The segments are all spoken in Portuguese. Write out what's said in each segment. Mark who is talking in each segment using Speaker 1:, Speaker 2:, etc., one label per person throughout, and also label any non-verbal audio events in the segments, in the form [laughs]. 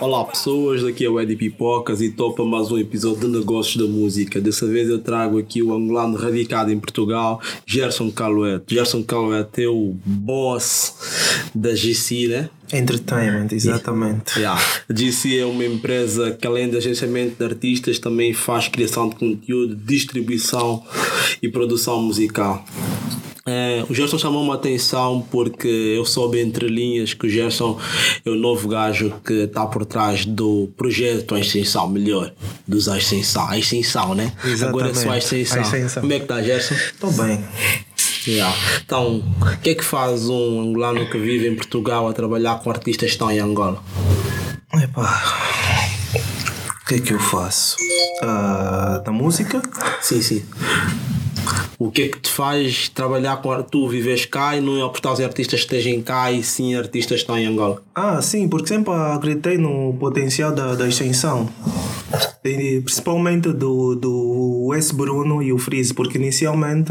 Speaker 1: Olá pessoas, aqui é o Eddie Pipocas e para mais um episódio de Negócios da Música. Dessa vez eu trago aqui o angolano radicado em Portugal, Gerson Caluete. Gerson Caluete é o boss da GC, né?
Speaker 2: Entertainment, exatamente.
Speaker 1: Yeah. A GC é uma empresa que além de agenciamento de artistas também faz criação de conteúdo, distribuição e produção musical. É, o Gerson chamou-me a atenção porque eu soube entre linhas que o Gerson é o novo gajo que está por trás do projeto A Extensão, melhor, dos A Extensão. A Extensão, né?
Speaker 2: Exatamente.
Speaker 1: Agora é só a Extensão.
Speaker 2: A Extensão.
Speaker 1: Como é que está, Gerson?
Speaker 2: Estou bem.
Speaker 1: Yeah. Então, o que é que faz um angolano que vive em Portugal a trabalhar com artistas que estão em Angola?
Speaker 2: Epá. O que é que eu faço? Ah, da música?
Speaker 1: Sim, sim. O que é que te faz trabalhar com tu vives cá e não apostar em artistas que estejam cá e sim artistas que estão em Angola?
Speaker 2: Ah, sim, porque sempre acreditei no potencial da, da extensão. E principalmente do, do Wes Bruno e o Freeze, porque inicialmente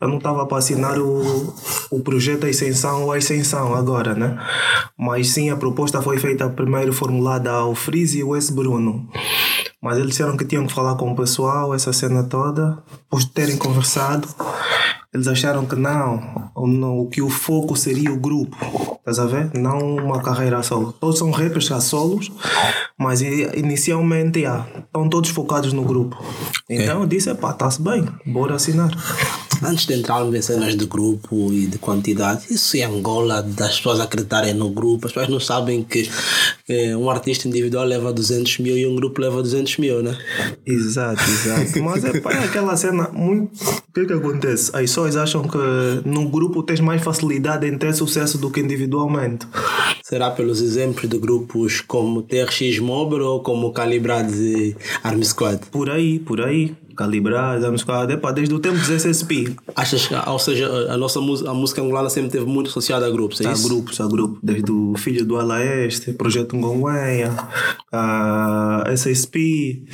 Speaker 2: eu não estava para assinar o, o projeto A Extensão ou A Extensão agora, né? Mas sim, a proposta foi feita primeiro formulada ao Freeze e o Wes Bruno. Mas eles disseram que tinham que falar com o pessoal, essa cena toda, depois de terem conversado. Eles acharam que não, o, não, que o foco seria o grupo, estás a ver? Não uma carreira solo. Todos são rappers a solos, mas inicialmente yeah, estão todos focados no grupo. Então eu disse: pá, está-se bem, bora assinar.
Speaker 1: Antes de entrarmos em cenas de grupo e de quantidade, isso em Angola, das pessoas acreditarem no grupo, as pessoas não sabem que eh, um artista individual leva 200 mil e um grupo leva 200 mil, né?
Speaker 2: Exato, exato. Mas é, pá, é aquela cena muito. O que é que acontece? As pessoas acham que no grupo tens mais facilidade em ter sucesso do que individualmente.
Speaker 1: Será pelos exemplos de grupos como TRX Mobile ou como Calibrados e Army Squad?
Speaker 2: Por aí, por aí. Calibrar, vamos ficar. Epá, desde o tempo dos SSP.
Speaker 1: Achas que, ou seja, a nossa música, a música angolana sempre teve muito associada a grupos, é isso?
Speaker 2: grupos, há grupos. Desde o Filho do Alaeste, Projeto Ngonguenha, a SSP.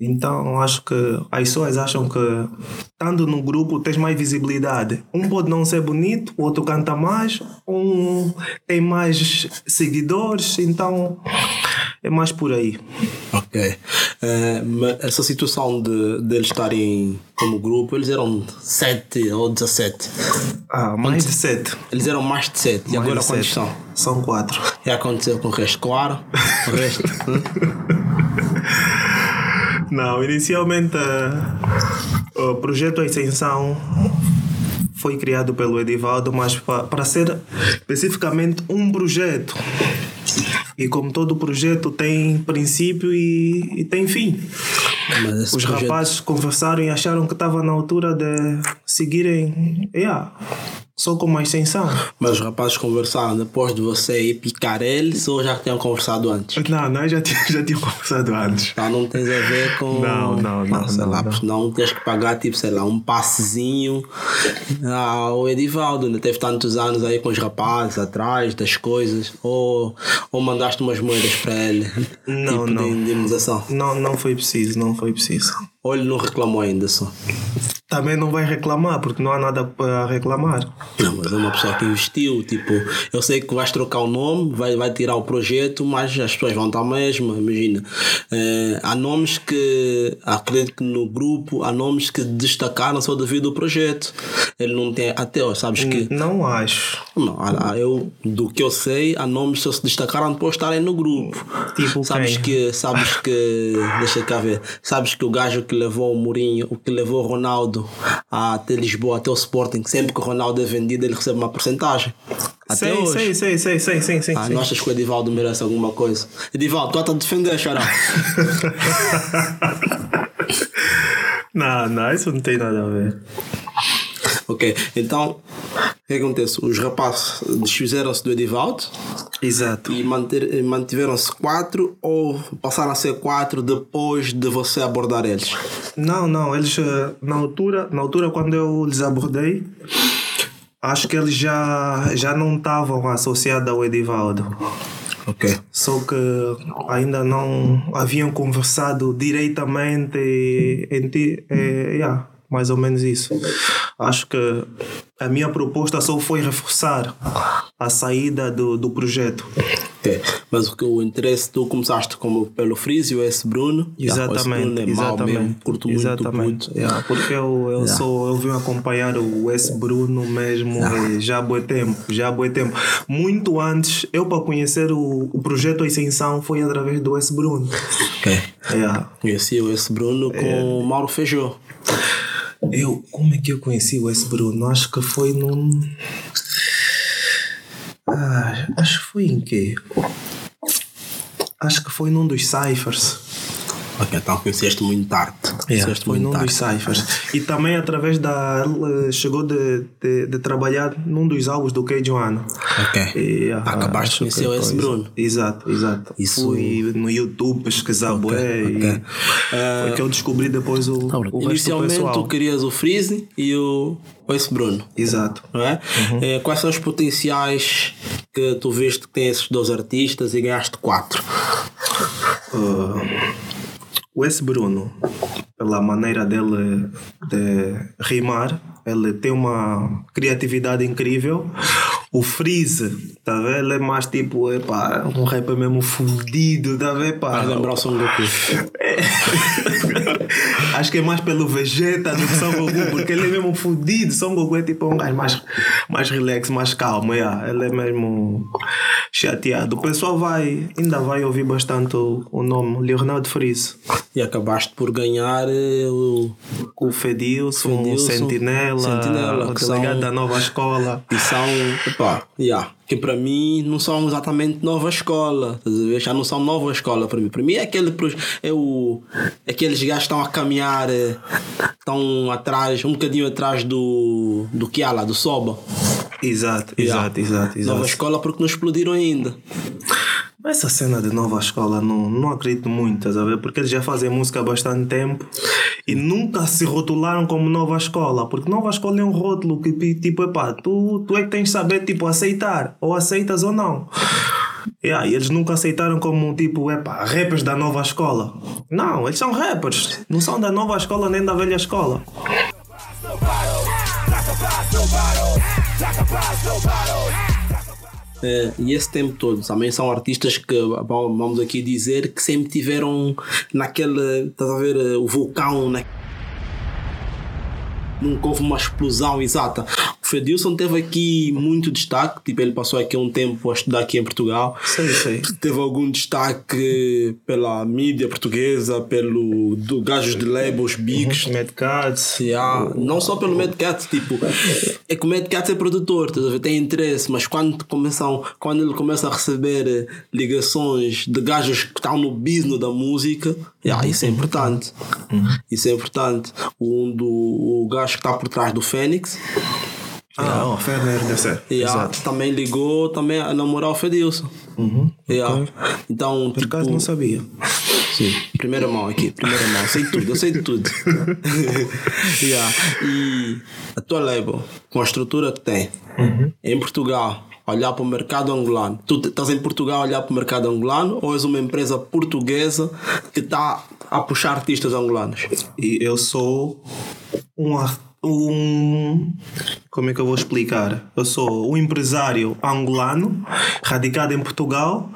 Speaker 2: Então acho que as pessoas acham que estando no grupo tens mais visibilidade. Um pode não ser bonito, o outro canta mais, um tem mais seguidores, então é mais por aí.
Speaker 1: Ok. Mas essa situação de, de eles estarem como grupo, eles eram 7 ou 17.
Speaker 2: Ah, mais de sete.
Speaker 1: Eles eram mais de 7. E agora quantos são?
Speaker 2: São quatro.
Speaker 1: E aconteceu com o resto? Claro. O resto. [laughs] hum?
Speaker 2: Não, inicialmente eh, o projeto A Extensão foi criado pelo Edivaldo, mas pa- para ser especificamente um projeto. E como todo projeto tem princípio e, e tem fim. Os
Speaker 1: projeto-
Speaker 2: rapazes conversaram e acharam que estava na altura de seguirem yeah, só com uma extensão.
Speaker 1: Mas os rapazes conversaram depois de você ir picar eles ou já tinham conversado antes?
Speaker 2: Não, não, já tinha, já tinha conversado antes.
Speaker 1: Tá, não tens a ver com.
Speaker 2: Não, não, não,
Speaker 1: Ah, sei
Speaker 2: não,
Speaker 1: lá,
Speaker 2: não.
Speaker 1: senão tens que pagar, tipo, sei lá, um passezinho ao Edivaldo, né? Teve tantos anos aí com os rapazes atrás das coisas. Ou, ou mandaste umas moedas para ele,
Speaker 2: Não,
Speaker 1: tipo
Speaker 2: não.
Speaker 1: de indemnização.
Speaker 2: Não, não foi preciso, não foi preciso.
Speaker 1: Ou ele não reclamou ainda só.
Speaker 2: Também não vai reclamar, porque não há nada para reclamar.
Speaker 1: Não, mas é uma pessoa que investiu. Tipo, eu sei que vais trocar o nome, vai, vai tirar o projeto, mas as pessoas vão estar a mesma. Imagina, Eh, há nomes que, acredito que no grupo, há nomes que destacaram só devido ao projeto. Ele não tem, até sabes que.
Speaker 2: Não acho.
Speaker 1: Não, eu, do que eu sei, há nomes que só se destacaram depois de estarem no grupo.
Speaker 2: Tipo
Speaker 1: sabes
Speaker 2: quem?
Speaker 1: que, sabes que, [laughs] deixa cá ver, sabes que o gajo que levou o Mourinho, o que levou o Ronaldo até Lisboa, até o Sporting, sempre que o Ronaldo é vendido, ele recebe uma porcentagem. Até
Speaker 2: sei,
Speaker 1: hoje.
Speaker 2: sei, sei, sei, sei, sei, sei.
Speaker 1: Ah,
Speaker 2: sei.
Speaker 1: não achas que o Edivaldo merece alguma coisa? Edivaldo, tu estás a defender, xará. [laughs]
Speaker 2: não, não, isso não tem nada a ver.
Speaker 1: ok, então, o que acontece? Os rapazes desfizeram-se do Edivaldo
Speaker 2: Exato.
Speaker 1: e mantiveram-se quatro ou passaram a ser quatro depois de você abordar eles?
Speaker 2: Não, não, eles eh, na altura, na altura quando eu lhes abordei, acho que eles já, já não estavam associados ao Edivaldo.
Speaker 1: Ok.
Speaker 2: Só que ainda não haviam conversado diretamente em ti. É, yeah, mais ou menos isso. Acho que a minha proposta só foi reforçar a saída do, do projeto.
Speaker 1: Ok. Mas o que o interesse, tu começaste como pelo Freeze e o S. Bruno. Yeah.
Speaker 2: Exatamente,
Speaker 1: Bruno é
Speaker 2: exatamente.
Speaker 1: mesmo, curto muito
Speaker 2: exatamente.
Speaker 1: puto.
Speaker 2: Yeah, porque eu, eu
Speaker 1: Yeah.
Speaker 2: sou, eu venho acompanhar o S Bruno mesmo eh, já há bom tempo, já há bom tempo. Muito antes, eu para conhecer o, o projeto Ascensão foi através do S Bruno.
Speaker 1: Ok.
Speaker 2: Yeah.
Speaker 1: Conheci o S. Bruno com o Mauro Feijó.
Speaker 2: Eu, como é que eu conheci o S Bruno? Acho que foi num. Ah, acho que foi em quê? Acho que foi num dos ciphers.
Speaker 1: Ok, então conheceste muito tarde.
Speaker 2: Yeah,
Speaker 1: Conheceste
Speaker 2: foi
Speaker 1: muito
Speaker 2: num
Speaker 1: tarde.
Speaker 2: dos ciphers. E também através da. Ele chegou de, de, de trabalhar num dos álbuns do Kei Joana.
Speaker 1: Ok.
Speaker 2: E, ah,
Speaker 1: Acabaste de conhecer S.
Speaker 2: coisa.
Speaker 1: Bruno.
Speaker 2: Exato, exato.
Speaker 1: Isso-
Speaker 2: Fui no YouTube pesquisar bué e
Speaker 1: ok.
Speaker 2: foi que eu descobri depois o, o
Speaker 1: Inicialmente
Speaker 2: pessoal.
Speaker 1: tu querias o Freeze e o, S. Bruno.
Speaker 2: Exato.
Speaker 1: Não é?
Speaker 2: Uhum.
Speaker 1: Eh, Quais são os potenciais que tu viste que tem esses dois artistas e ganhaste quatro?
Speaker 2: Uh, o S. Bruno, pela maneira dele de rimar, ele tem uma criatividade incrível. O Freeze, tá vendo? Ele é mais tipo, epá, um rapper mesmo fudido, tá vendo?
Speaker 1: Vai lembrar o Son Goku. [laughs]
Speaker 2: Acho que é mais pelo Vegeta do que Son Goku, porque ele é mesmo fudido. Son Goku é tipo um gajo mais, mais relax, mais calmo. Yeah. Ele é mesmo chateado. O pessoal vai, ainda vai ouvir bastante o, o nome Leonardo Freeze.
Speaker 1: E acabaste por ganhar eh, o.
Speaker 2: O Fedilson, o Sentinela,
Speaker 1: Sentinela,
Speaker 2: o delegado
Speaker 1: são-
Speaker 2: da nova escola.
Speaker 1: E são. Epá, yeah, que para mim não são exatamente nova escola. Já não são nova escola para mim. Para mim é aquele. É o, aqueles gajos que estão a caminhar, eh, estão atrás, um bocadinho atrás do. do Kiala, do Soba.
Speaker 2: Exato, exato, exato, exato.
Speaker 1: Nova escola porque não explodiram ainda.
Speaker 2: Essa cena de nova escola não, não acredito muito, estás a ver? Porque eles já fazem música há bastante tempo e nunca se rotularam como nova escola. Porque nova escola é um rótulo que, tipo, epá, tu, tu é que tens de saber, tipo, aceitar. Ou aceitas ou não. Yeah, e eles nunca aceitaram como, tipo, epá, rappers da nova escola. Não, eles são rappers. Não são da nova escola nem da velha escola.
Speaker 1: Eh, e esse tempo todo também são artistas que vamos aqui dizer que sempre tiveram naquele estás a ver eh, o vulcão na... nunca houve uma explosão exata o Fedilson teve aqui muito destaque tipo ele passou aqui um tempo a estudar aqui em Portugal
Speaker 2: Sei, sei.
Speaker 1: teve algum destaque pela mídia portuguesa pelo do gajos de labels bigs
Speaker 2: Mad Cats.
Speaker 1: Yeah, não só pelo Mad Cat, tipo, é que o Mad Cat é produtor, tem interesse, mas quando, começam, quando ele começa a receber eh, ligações de gajos que estão no business da música, yeah, isso é importante. Isso é importante. Um do o gajo que está por trás do Fênix,
Speaker 2: Ah, oh, Ferner deve ser. Exato.
Speaker 1: também ligou também a namorar o Fedilson. Yeah. Então,
Speaker 2: Por acaso
Speaker 1: tipo,
Speaker 2: não sabia.
Speaker 1: Sim, primeira mão aqui, primeira mão, sei tudo, eu sei de tudo. [laughs] yeah. E a tua label, com a estrutura que tem, em Portugal, olhar para o mercado angolano, tu estás em Portugal a olhar para o mercado angolano ou és uma empresa portuguesa que está a puxar artistas angolanos?
Speaker 2: E eu sou um, ar- um. Como é que eu vou explicar? Eu sou um empresário angolano, radicado em Portugal,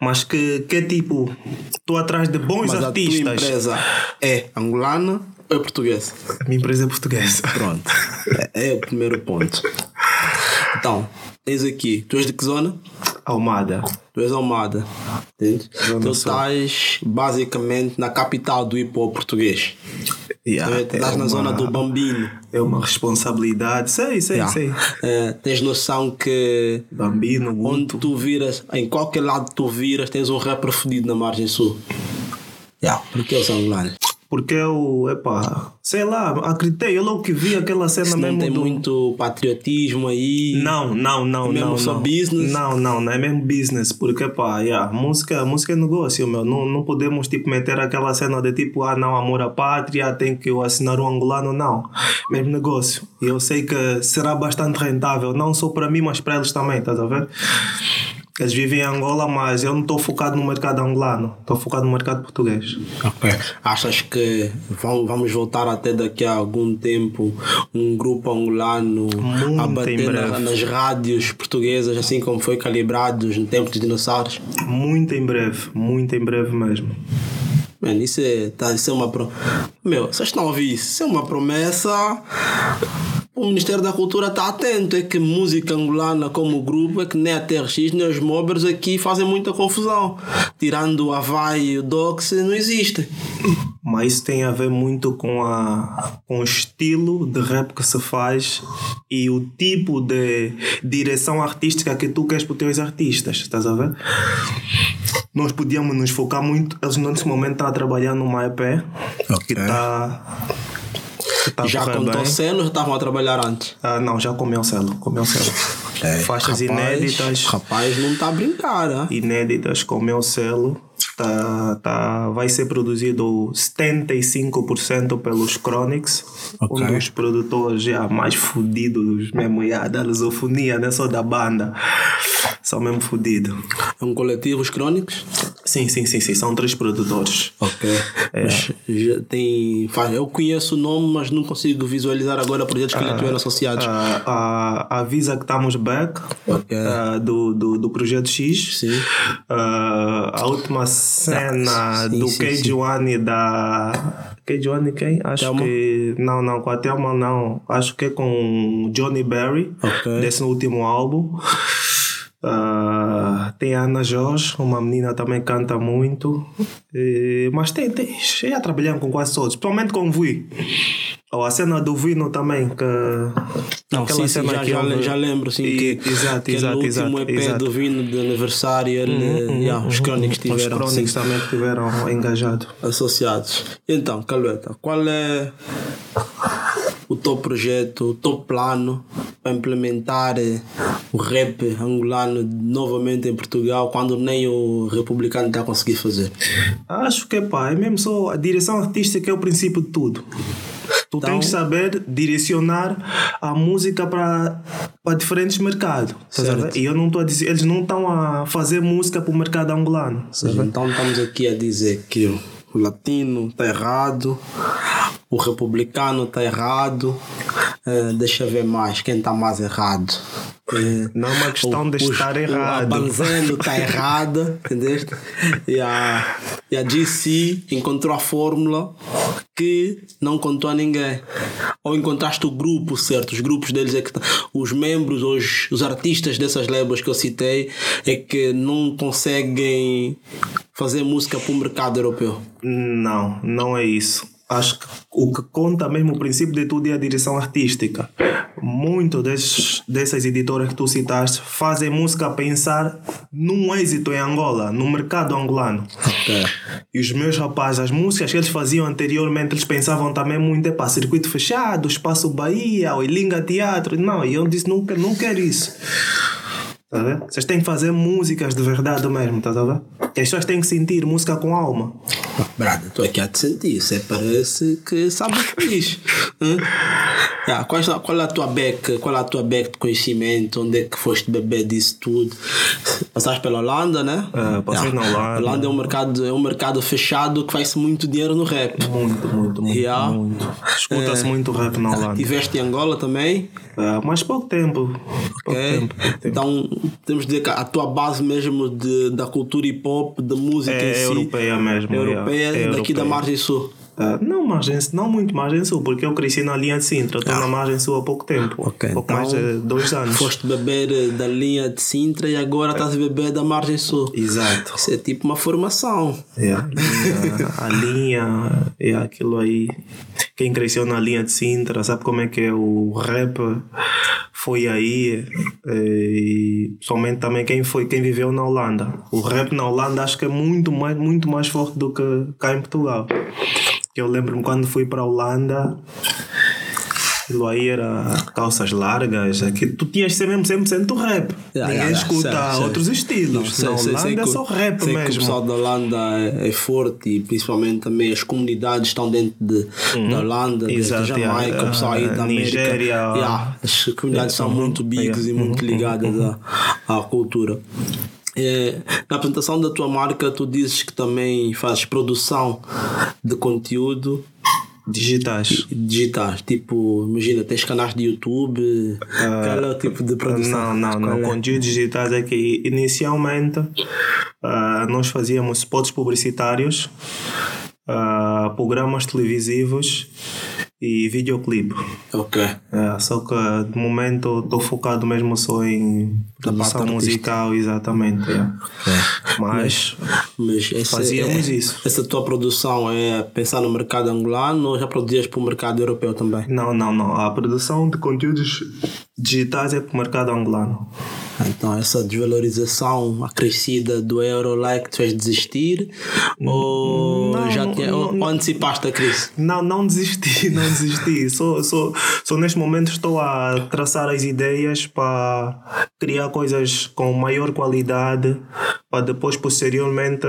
Speaker 2: mas que, que é tipo. Estou atrás de bons
Speaker 1: Mas a tua
Speaker 2: artistas.
Speaker 1: empresa é angolana ou é portuguesa?
Speaker 2: A minha empresa é portuguesa.
Speaker 1: Pronto, é, é o primeiro ponto. Então, tens aqui, tu és de que zona?
Speaker 2: Almada.
Speaker 1: Tu és Almada, entende? Tu estás basicamente na capital do hip hop português.
Speaker 2: Yeah,
Speaker 1: Tu estás
Speaker 2: é
Speaker 1: na
Speaker 2: uma-
Speaker 1: zona do Bambino.
Speaker 2: É uma responsabilidade. Sei, sei,
Speaker 1: Yeah.
Speaker 2: sei.
Speaker 1: Eh, tens noção que
Speaker 2: Bambino,
Speaker 1: onde tu viras, em qualquer lado tu viras, tens um rapper fodido na margem sul. Yeah. Porque eles são angolanos.
Speaker 2: Porque eu, epá, sei lá, acreditei. Eu logo que vi aquela cena
Speaker 1: não
Speaker 2: mesmo
Speaker 1: tem
Speaker 2: do...
Speaker 1: muito patriotismo aí.
Speaker 2: Não, não, não,
Speaker 1: É mesmo
Speaker 2: não.
Speaker 1: só
Speaker 2: não.
Speaker 1: business?
Speaker 2: Não, não, não é mesmo business, porque pá, yeah, música, música é negócio, meu. Não, não podemos tipo meter aquela cena de tipo, ah, não, amor à pátria, tem que eu assinar um angolano, não. Mesmo negócio. E eu sei que será bastante rentável, não só para mim, mas para eles também, estás a ver? Eles vivem em Angola, mas eu não estou focado no mercado angolano, estou focado no mercado português.
Speaker 1: Ok. Achas que vamos, voltar até daqui a algum tempo um grupo angolano
Speaker 2: Muito
Speaker 1: a bater na- nas rádios portuguesas, assim como foi calibrados no tempo dos dinossauros?
Speaker 2: Muito em breve, muito em breve mesmo.
Speaker 1: Mano, isso é, tá, isso é uma pro... Meu, vocês estão a ouvir isso? Isso é uma promessa. O Ministério da Cultura está atento. É que música angolana como grupo, é que nem a TRX, nem os mobbers aqui fazem muita confusão. Tirando o Havaí e o Dox, não existem.
Speaker 2: Mas isso tem a ver muito com, a, com o estilo de rap que se faz e o tipo de direção artística que tu queres para os teus artistas, estás a ver? Nós podíamos nos focar muito. Eles nesse momento estão a trabalhar numa EP que está. Tá
Speaker 1: Já
Speaker 2: bem.
Speaker 1: Toceno, já estavam a trabalhar antes.
Speaker 2: Ah, não, já comeu selo, comeu selo. Faixas
Speaker 1: É, Rapaz,
Speaker 2: inéditas.
Speaker 1: Rapaz, não está a brincar, ah?
Speaker 2: inéditas com o meu selo. Tá, tá, vai ser produzido 75% pelos Chronics,
Speaker 1: Ok.
Speaker 2: um dos produtores já mais fodidos mesmo, já, da lusofonia, não é só da banda. São mesmo fodidos.
Speaker 1: É um coletivo, os Crónicos?
Speaker 2: Sim, sim, sim, sim, são três produtores.
Speaker 1: Ok. Mas já tem. Eu conheço o nome, mas não consigo visualizar agora projetos que lhe tiveram associados.
Speaker 2: Ah, a, avisa que estamos back
Speaker 1: Ok.
Speaker 2: ah, do, do, do Projeto X.
Speaker 1: Sim.
Speaker 2: Ah, a última cena
Speaker 1: sim,
Speaker 2: do
Speaker 1: sim,
Speaker 2: K1 e da. K1 quem? Acho
Speaker 1: Thelma?
Speaker 2: que. Não, não, com a Thelma não. Acho que é com Johnny Berry,
Speaker 1: Ok.
Speaker 2: desse último álbum. Ah, tem a Ana Jorge, uma menina também canta muito. E- mas tem, tem. Já trabalhando com quase todos, principalmente com o Vui. Ou a cena do Vino também, que.
Speaker 1: Não,
Speaker 2: aquela
Speaker 1: sim, sim,
Speaker 2: cena
Speaker 1: já,
Speaker 2: que
Speaker 1: já,
Speaker 2: houve-
Speaker 1: já lembro sim,
Speaker 2: E-
Speaker 1: que,
Speaker 2: exato,
Speaker 1: que
Speaker 2: exato, exato,
Speaker 1: último EP
Speaker 2: exato.
Speaker 1: do Vino de aniversário ele, yeah, os Crónicos
Speaker 2: Os
Speaker 1: tiveram
Speaker 2: Chronics
Speaker 1: sim,
Speaker 2: também tiveram engajado.
Speaker 1: associados. Então, Calueta, qual é o teu projeto, o teu plano para implementar eh, o rap angolano novamente em Portugal quando nem o republicano está a conseguir fazer?
Speaker 2: Acho que pá, é mesmo só a direção artística é o princípio de tudo. Tu
Speaker 1: Então-
Speaker 2: tens que saber direcionar a música para para diferentes mercados. ver?
Speaker 1: Certo.
Speaker 2: E eu não estou a dizer, eles não estão a fazer música para o mercado angolano.
Speaker 1: Então estamos aqui a dizer que o latino está errado, o republicano está errado. Eh, deixa ver mais quem está mais errado. Eh,
Speaker 2: Não é uma questão de
Speaker 1: os-
Speaker 2: estar
Speaker 1: o-
Speaker 2: errado.
Speaker 1: A Banzeno está errada, entendeste? E a, e a GC encontrou a fórmula que não contou a ninguém. Ou encontraste o grupo certo, os grupos deles é que tá- os membros, os, os artistas dessas labels que eu citei é que não conseguem fazer música para o mercado europeu.
Speaker 2: Não, não é isso. Acho que o que conta mesmo o princípio de tudo é a direção artística. Muito desses, dessas editoras que tu citaste fazem música pensar num êxito em Angola, no mercado angolano.
Speaker 1: Ok.
Speaker 2: E os meus rapazes, as músicas que eles faziam anteriormente, eles pensavam também muito para circuito fechado, espaço Bahia, o Ilinga Teatro. Não, e eu disse, não, não quero isso. Tá? Vocês têm que fazer músicas de verdade mesmo, tá a ver? E as pessoas têm que sentir música com alma.
Speaker 1: Brada, estou aqui a te sentir. Você parece que sabe o que diz. Hã? Ah, qual, é- qual é a tua beca? Qual é a tua beca de conhecimento? Onde é que foste beber disso tudo? Passaste pela Holanda, né?
Speaker 2: É, passei na Holanda.
Speaker 1: A Holanda é um mercado, é um mercado fechado que faz muito dinheiro no rap.
Speaker 2: Muito, muito, muito.
Speaker 1: Yeah.
Speaker 2: muito. Escuta-se muito rap na Holanda.
Speaker 1: Tiveste em Angola também?
Speaker 2: É, mas pouco tempo. Pouco
Speaker 1: É.
Speaker 2: tempo. pouco tempo.
Speaker 1: Então, temos de dizer que a tua base mesmo de, da cultura hip hop, da música
Speaker 2: É
Speaker 1: em si,
Speaker 2: europeia mesmo,
Speaker 1: é europeia,
Speaker 2: yeah. É
Speaker 1: daqui da
Speaker 2: europeia.
Speaker 1: margem sul.
Speaker 2: É, não, margem, não muito margem sul, porque eu cresci na linha de Sintra. Estou na margem sul há pouco tempo.
Speaker 1: Ah. Ok,
Speaker 2: pouco
Speaker 1: então
Speaker 2: mais de dois anos.
Speaker 1: Foste beber eh, da linha de Sintra e agora estás a beber da margem sul.
Speaker 2: Exato.
Speaker 1: Isso é tipo uma formação.
Speaker 2: É, a, a linha é aquilo aí. Quem cresceu na linha de Sintra sabe como é que é o rap foi aí é, e somente também quem foi quem viveu na Holanda. O rap na Holanda acho que é muito mais muito mais forte do que cá em Portugal. Eu lembro-me quando fui para a Holanda Aquilo aí era calças largas. Aqui, tu tinhas que ser mesmo 100% rap.
Speaker 1: Yeah,
Speaker 2: Ninguém
Speaker 1: yeah,
Speaker 2: escuta
Speaker 1: Sei, sei.
Speaker 2: outros estilos.
Speaker 1: Não, sei-
Speaker 2: na
Speaker 1: sei-
Speaker 2: Holanda
Speaker 1: sei
Speaker 2: é só rap
Speaker 1: sei que o
Speaker 2: mesmo.
Speaker 1: pessoal da Holanda é, é forte e principalmente também as comunidades estão dentro de, da Holanda, desde
Speaker 2: Uhum. Exato,
Speaker 1: Jamaica,
Speaker 2: yeah.
Speaker 1: o pessoal aí da
Speaker 2: Ah,
Speaker 1: América.
Speaker 2: Nigéria.
Speaker 1: Yeah, as comunidades são
Speaker 2: Uhum.
Speaker 1: muito bigs e muito ligadas à, à cultura. É, na apresentação da tua marca, tu dizes que também fazes produção de conteúdo
Speaker 2: Digitais.
Speaker 1: digitais. Tipo, imagina, tens canais de YouTube, qual é o tipo de produção?
Speaker 2: Não, não, não.
Speaker 1: É?
Speaker 2: Conteúdos digitais é que inicialmente ah, nós fazíamos spots publicitários, ah, programas televisivos e videoclipe.
Speaker 1: Ok.
Speaker 2: É, só que de momento estou focado mesmo só em produção musical, exatamente. é. Mas
Speaker 1: Mas essa,
Speaker 2: Fazíamos
Speaker 1: é-
Speaker 2: isso.
Speaker 1: Essa tua produção é pensar no mercado angolano ou já produzias para o mercado europeu também?
Speaker 2: não, não, não. A produção de conteúdos digitais é para o mercado angolano.
Speaker 1: Então, essa desvalorização acrescida do euro lá é que te fez desistir? Ou
Speaker 2: Não,
Speaker 1: já
Speaker 2: não,
Speaker 1: tinha,
Speaker 2: não,
Speaker 1: ou, ou antecipaste a crise?
Speaker 2: Não, não desisti, [laughs] não desisti. Só, só, só neste momento estou a traçar as ideias para criar coisas com maior qualidade para depois, posteriormente,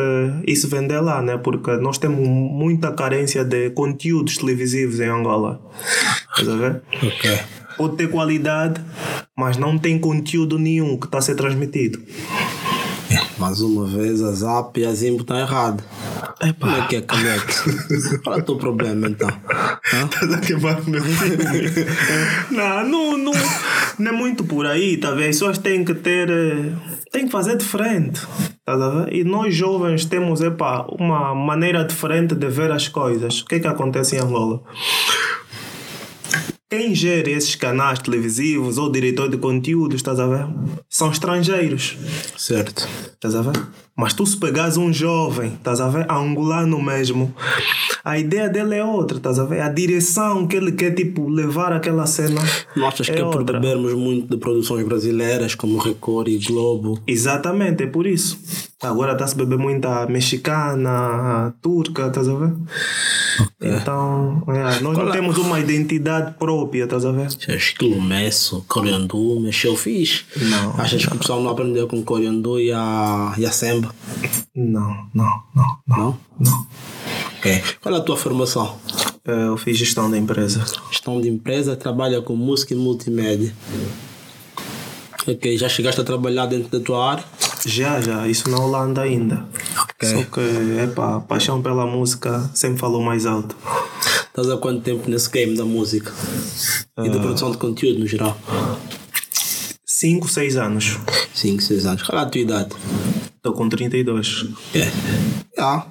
Speaker 2: isso vender lá, né? Porque nós temos muita carência de conteúdos televisivos em Angola. Estás a ver?
Speaker 1: Ok.
Speaker 2: Pode ter qualidade, mas não tem conteúdo nenhum que está a ser transmitido.
Speaker 1: Mais uma vez, a Zap e a Zimbo estão erradas. Como é que é, Canete? [laughs] Qual é o teu problema então?
Speaker 2: Estás a queimar o meu filme. [laughs] não, não, não, não é muito por aí, tá vendo? As pessoas têm que ter. eh, têm que fazer diferente. Tá? E nós jovens temos epa, uma maneira diferente de ver as coisas. O que é que acontece em Angola? Quem gera esses canais televisivos ou diretor de conteúdo, estás a ver? São estrangeiros.
Speaker 1: Certo.
Speaker 2: Estás a ver? Mas tu se pegares um jovem, estás a ver? Angolano mesmo, a ideia dele é outra, estás a ver? A direção que ele quer, tipo, levar aquela cena
Speaker 1: Não achas
Speaker 2: é
Speaker 1: que é por
Speaker 2: outra.
Speaker 1: bebermos muito de produções brasileiras como Record e Globo?
Speaker 2: Exatamente, é por isso. Agora está-se a beber muita mexicana, turca, estás a ver? Então, é, nós não
Speaker 1: é?
Speaker 2: temos uma identidade própria, estás a ver?
Speaker 1: Estilo Messo, Coriandu, mexeu fixe.
Speaker 2: Não.
Speaker 1: Achas que o pessoal não aprendeu com Coriandu e a, e a Semba?
Speaker 2: Não, não, não, não.
Speaker 1: Não?
Speaker 2: não.
Speaker 1: Ok. Qual é a tua formação?
Speaker 2: É, Eu fiz gestão da empresa.
Speaker 1: Gestão de empresa, trabalha com música e multimédia. Ok, já chegaste a trabalhar dentro da tua área?
Speaker 2: Já, já, isso na Holanda ainda.
Speaker 1: Ok.
Speaker 2: Só que, epa, a paixão pela música sempre falou mais alto.
Speaker 1: Estás há quanto tempo nesse game da música? E da produção de conteúdo no geral?
Speaker 2: 5, 6 anos.
Speaker 1: 5, 6 anos. Qual é a tua idade?
Speaker 2: Estou com 32.
Speaker 1: É. Ah.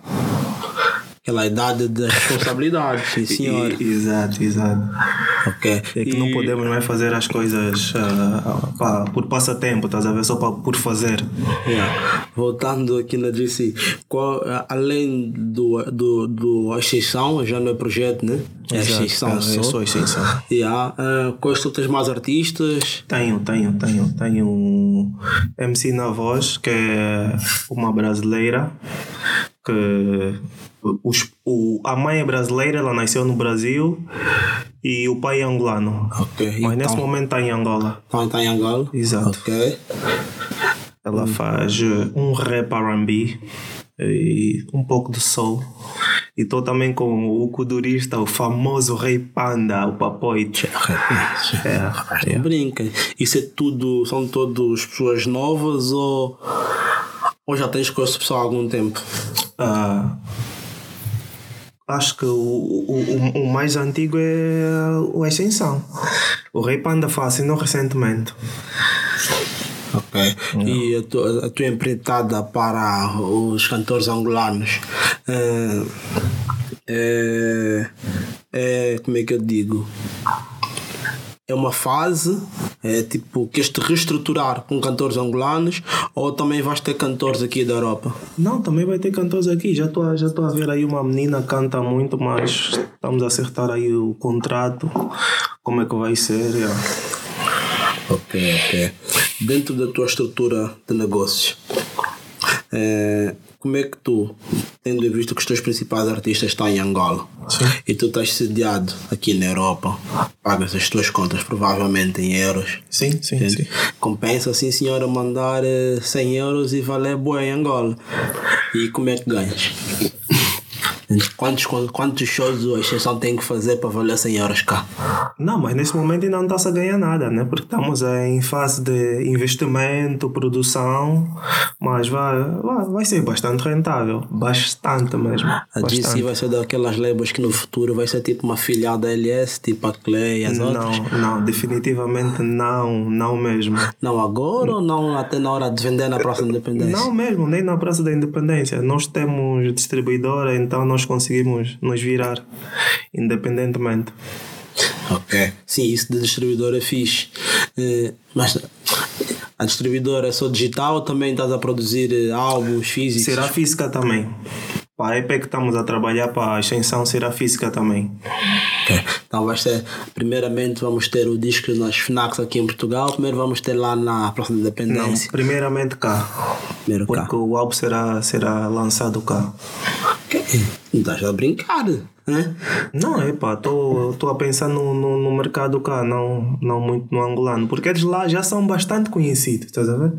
Speaker 1: Aquela idade de responsabilidade, sim senhor.
Speaker 2: Exato, exato.
Speaker 1: Ok.
Speaker 2: É que
Speaker 1: E-
Speaker 2: não podemos mais fazer as coisas ah, pá, por passatempo, estás a ver? Só por fazer.
Speaker 1: Yeah. Voltando aqui na GC, qual, a- além do, do, do Ascensão, já não é projeto, né? É. Ascensão
Speaker 2: Ah,
Speaker 1: só.
Speaker 2: é só Ascensão.
Speaker 1: Yeah. Uh, quais tu tens mais artistas?
Speaker 2: Tenho, tenho, tenho. Tenho MC na voz, que é uma brasileira, que os, o, a mãe é brasileira, ela nasceu no Brasil e o pai é angolano.
Speaker 1: Ok.
Speaker 2: Mas nesse
Speaker 1: então,
Speaker 2: momento está em Angola.
Speaker 1: então está em Angola?
Speaker 2: Exato.
Speaker 1: Ok.
Speaker 2: Ela faz eh, um rap RB e um pouco de soul. E estou também com o kudurista, o famoso Rei Panda, o Papoite. É,
Speaker 1: Não [laughs] brinca. Isso é tudo, são todos pessoas novas ou, ou já tens com esse pessoal há algum tempo?
Speaker 2: Ah, acho que o, o, o- mais antigo é o Ascensão. O Rei Panda foi assinou recentemente.
Speaker 1: Ok. E a tua, a tua empreitada para os cantores angolanos é, é- Como é que eu digo? É uma fase, é tipo, queres te reestruturar com cantores angolanos ou também vais ter cantores aqui da Europa?
Speaker 2: Não, também vai ter cantores aqui. Já estou já tô a ver aí uma menina que canta muito, mas estamos a acertar aí o contrato. Como é que vai ser? é.
Speaker 1: Ok, ok. Dentro da tua estrutura de negócios, eh, como é que tu, tendo em vista que os teus principais artistas estão em Angola
Speaker 2: Sim.
Speaker 1: e tu estás sediado aqui na Europa, pagas as tuas contas provavelmente em euros.
Speaker 2: Sim, sim,
Speaker 1: entende?
Speaker 2: sim.
Speaker 1: Compensa sim senhora mandar eh, 100 euros e valer boa em Angola. E como é que ganhas? Quantos, quantos shows a exceção tem que fazer para valer 100 euros cá?
Speaker 2: Não, mas nesse momento ainda não está-se a ganhar nada, né? Porque estamos em fase de investimento, produção, mas vai, vai, vai ser bastante rentável. Bastante mesmo.
Speaker 1: A
Speaker 2: bastante.
Speaker 1: GC vai ser daquelas labels que no futuro vai ser tipo uma filial da LS, tipo a Clay e as outras?
Speaker 2: Não, não, definitivamente não, não mesmo.
Speaker 1: Não agora ou não até na hora de vender na Praça da Independência?
Speaker 2: Não mesmo, nem na Praça da Independência. Nós temos distribuidora, então nós conseguimos nos virar independentemente.
Speaker 1: Ok. Sim, isso de distribuidora é fixe. Eh, mas a distribuidora é só digital ou também estás a produzir eh, álbuns físicos?
Speaker 2: Será física também. Para a EP que estamos a trabalhar para a extensão será física também.
Speaker 1: Ok. Então vai ser, primeiramente vamos ter o disco nas FNACs aqui em Portugal, primeiro vamos ter lá na Praça da
Speaker 2: Não,
Speaker 1: Independência.
Speaker 2: primeiramente cá.
Speaker 1: Primeiro cá.
Speaker 2: Porque o álbum será, será lançado cá.
Speaker 1: Não estás a brincar, né?
Speaker 2: Não, é pá, estou a pensar no, no, no mercado cá, não, não muito no angolano, porque eles lá já são bastante conhecidos, estás a ver?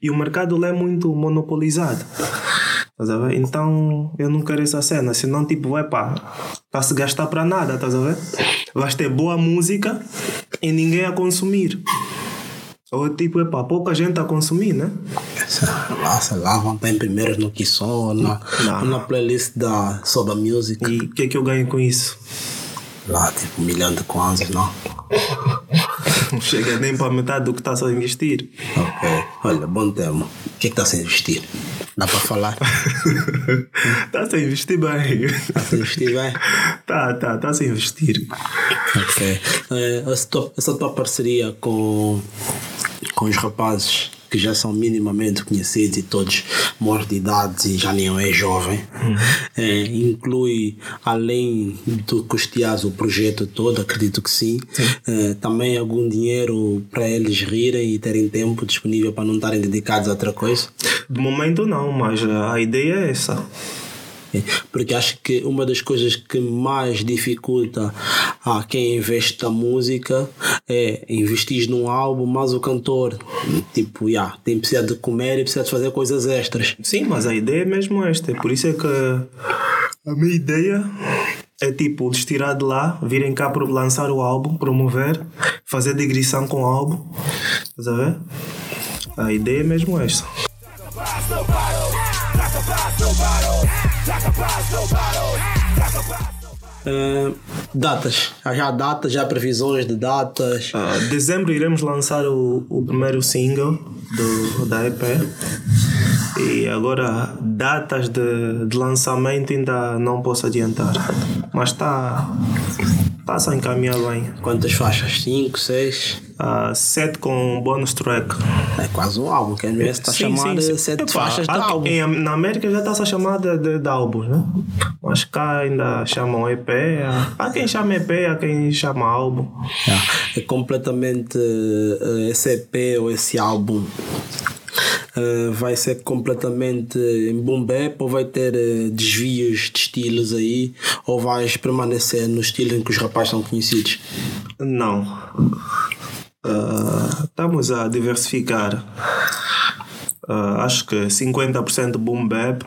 Speaker 2: E o mercado lá é muito monopolizado, estás a ver? Então eu não quero essa cena, senão, tipo, é pá, está se gastar para nada, estás a ver? Vais ter boa música e ninguém a consumir. Ou tipo, é pá, pouca gente a consumir, né?
Speaker 1: Lá, sei lá, vão estar em primeiros no que som, ou na,
Speaker 2: Não.
Speaker 1: na playlist da Soba Music.
Speaker 2: E o que é que eu ganho com isso?
Speaker 1: Lá, tipo, um milhão de kwanzas, não? [laughs]
Speaker 2: Não chega nem para metade do que está a investir.
Speaker 1: Ok. Olha, bom tema. O que é que está a investir? Dá para falar? [laughs]
Speaker 2: Está-se a investir bem.
Speaker 1: Está a investir bem? [laughs]
Speaker 2: Tá, tá, está-se a investir.
Speaker 1: Ok. Essa, tua, essa tua parceria com, com os rapazes que já são minimamente conhecidos e todos maiores de idade e já nem é jovem, eh, inclui, além do custear o projeto todo, acredito que sim, eh, também algum dinheiro para eles rirem e terem tempo disponível para não estarem dedicados a outra coisa?
Speaker 2: De momento não, mas a ideia é essa.
Speaker 1: É, Porque acho que uma das coisas que mais dificulta a quem investe na música é investir num álbum, mas o cantor, tipo, yeah, tem precisa de comer e precisa de fazer coisas extras.
Speaker 2: Sim, mas a ideia é mesmo esta. Por isso é que a minha ideia é tipo, eles tirar de lá, virem cá para lançar o álbum, promover, fazer digressão com o álbum. Estás a ver? A ideia é mesmo esta.
Speaker 1: Eh, datas, já datas, já previsões de datas.
Speaker 2: Ah, dezembro iremos lançar o, o primeiro single do, da EP. E agora, datas de, de lançamento ainda não posso adiantar. Mas está tá a encaminhar bem.
Speaker 1: Quantas faixas? 5, 6?
Speaker 2: Ah, sete com bonus track.
Speaker 1: É quase um álbum, quer ver está
Speaker 2: sim.
Speaker 1: 7
Speaker 2: Epá,
Speaker 1: faixas de álbum.
Speaker 2: em- na América já está-se a chamar de, de, álbuns, né? Mas cá ainda chamam EP. Há há quem chama EP, há quem chama álbum.
Speaker 1: Yeah. É completamente eh, esse EP ou esse álbum eh, vai ser completamente em boom bap ou vai ter eh, desvios de estilos aí ou vais permanecer no estilo em que os rapazes são conhecidos?
Speaker 2: Não. Ah, estamos a diversificar. Acho que 50% boom bap,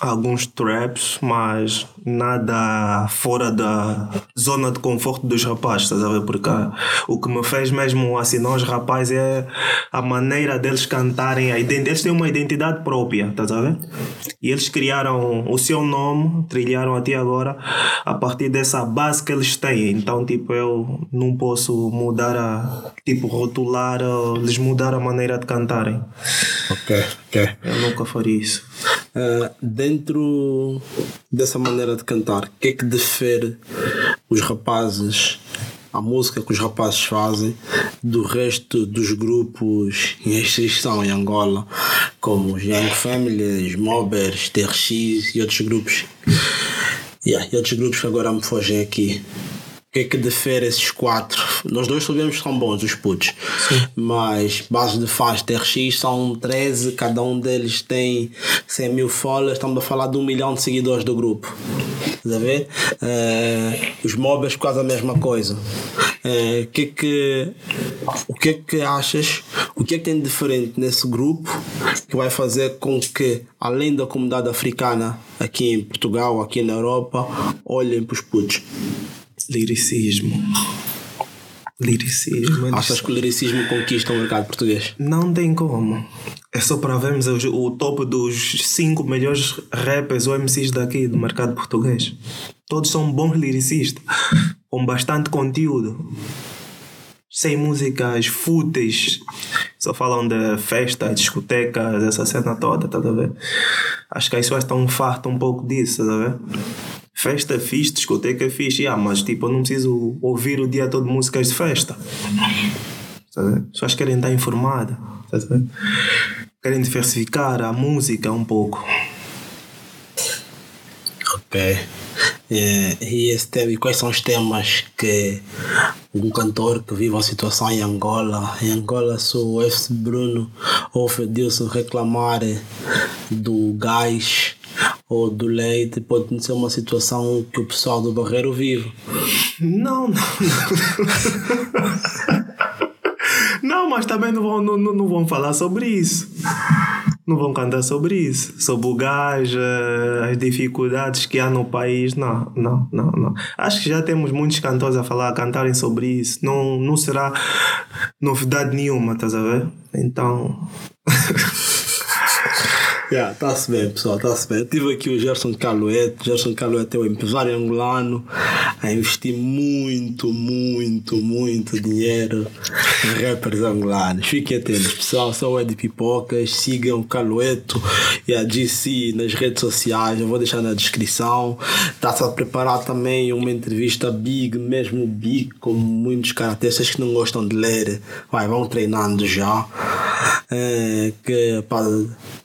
Speaker 2: alguns traps, mas nada fora da zona de conforto dos rapazes, estás a ver? Porque ah, o que me fez mesmo assinar os rapazes é a maneira deles cantarem, a ident- eles têm uma identidade própria, estás a ver? E eles criaram o seu nome, trilharam até agora a partir dessa base que eles têm. Então, tipo, eu não posso mudar a. Tipo, rotular, lhes mudar a maneira de cantarem.
Speaker 1: Ok, ok.
Speaker 2: Eu nunca faria isso.
Speaker 1: Uh, dentro dessa maneira de cantar, o que é que difere os rapazes, a música que os rapazes fazem, do resto dos grupos em exceção em Angola, como os Young Family, os Mobbers, TRX e outros grupos? Yeah, e outros grupos que agora me fogem aqui. O que é que difere esses quatro? Nós dois sabemos que são bons, os putos. Mas bases de fãs TRX são 13, cada um deles tem 100 mil followers. Estamos a falar de um milhão de seguidores do grupo. Estás a ver? Eh, os mobbers quase a mesma coisa. O que é que, o que é que achas? O que é que tem de diferente nesse grupo que vai fazer com que, além da comunidade africana aqui em Portugal, aqui na Europa, olhem para os putos?
Speaker 2: Liricismo. Liricismo. Eles-
Speaker 1: Achas que o liricismo conquista o mercado português?
Speaker 2: Não tem como. É só para vermos os- o topo dos cinco melhores rappers ou MCs daqui do mercado português. Todos são bons lyricistas, com bastante conteúdo. Sem músicas fúteis, só falam de festa, discotecas, essa cena toda, tá a ver? Acho que as pessoas estão fartas um pouco disso, tá a ver? Festa fixe, discoteca fixe, ah, mas tipo, eu não preciso ouvir o dia todo músicas de festa. Tá? As pessoas querem estar informadas. Tá? Querem diversificar a música um pouco.
Speaker 1: Ok. É, e esse tema, e quais são os temas que um cantor que vive a situação em Angola, em Angola se o F. Bruno ou o Fedilson reclamar do gás ou do leite, pode ser uma situação que o pessoal do Barreiro vive.
Speaker 2: Não, não, não. Não, mas também não vão, não, não vão falar sobre isso. Não vão cantar sobre isso. Sobre o gás, eh, as dificuldades que há no país. Não, não, não, não. Acho que já temos muitos cantores a falar, a cantarem sobre isso. Não, não será novidade nenhuma, estás a ver? Então. [laughs]
Speaker 1: Yeah, tá-se bem, pessoal, tá-se bem. Eu tive aqui o Gerson Caluete. Gerson Caluete é um empresário angolano a investir muito, muito, muito dinheiro em rappers angolanos. Fiquem atentos, pessoal. Sou o Ed Pipocas. Sigam o Calueto e a GC nas redes sociais. Eu vou deixar na descrição. Está-se a preparar também uma entrevista big, mesmo big, com muitos caracteres que não gostam de ler. Vai, vão treinando já. É, que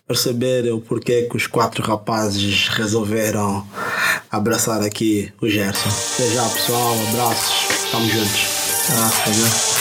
Speaker 1: perceber o porquê que os quatro rapazes resolveram abraçar aqui o Gerson. Até já, pessoal. Abraços. Estamos juntos.
Speaker 2: Ah.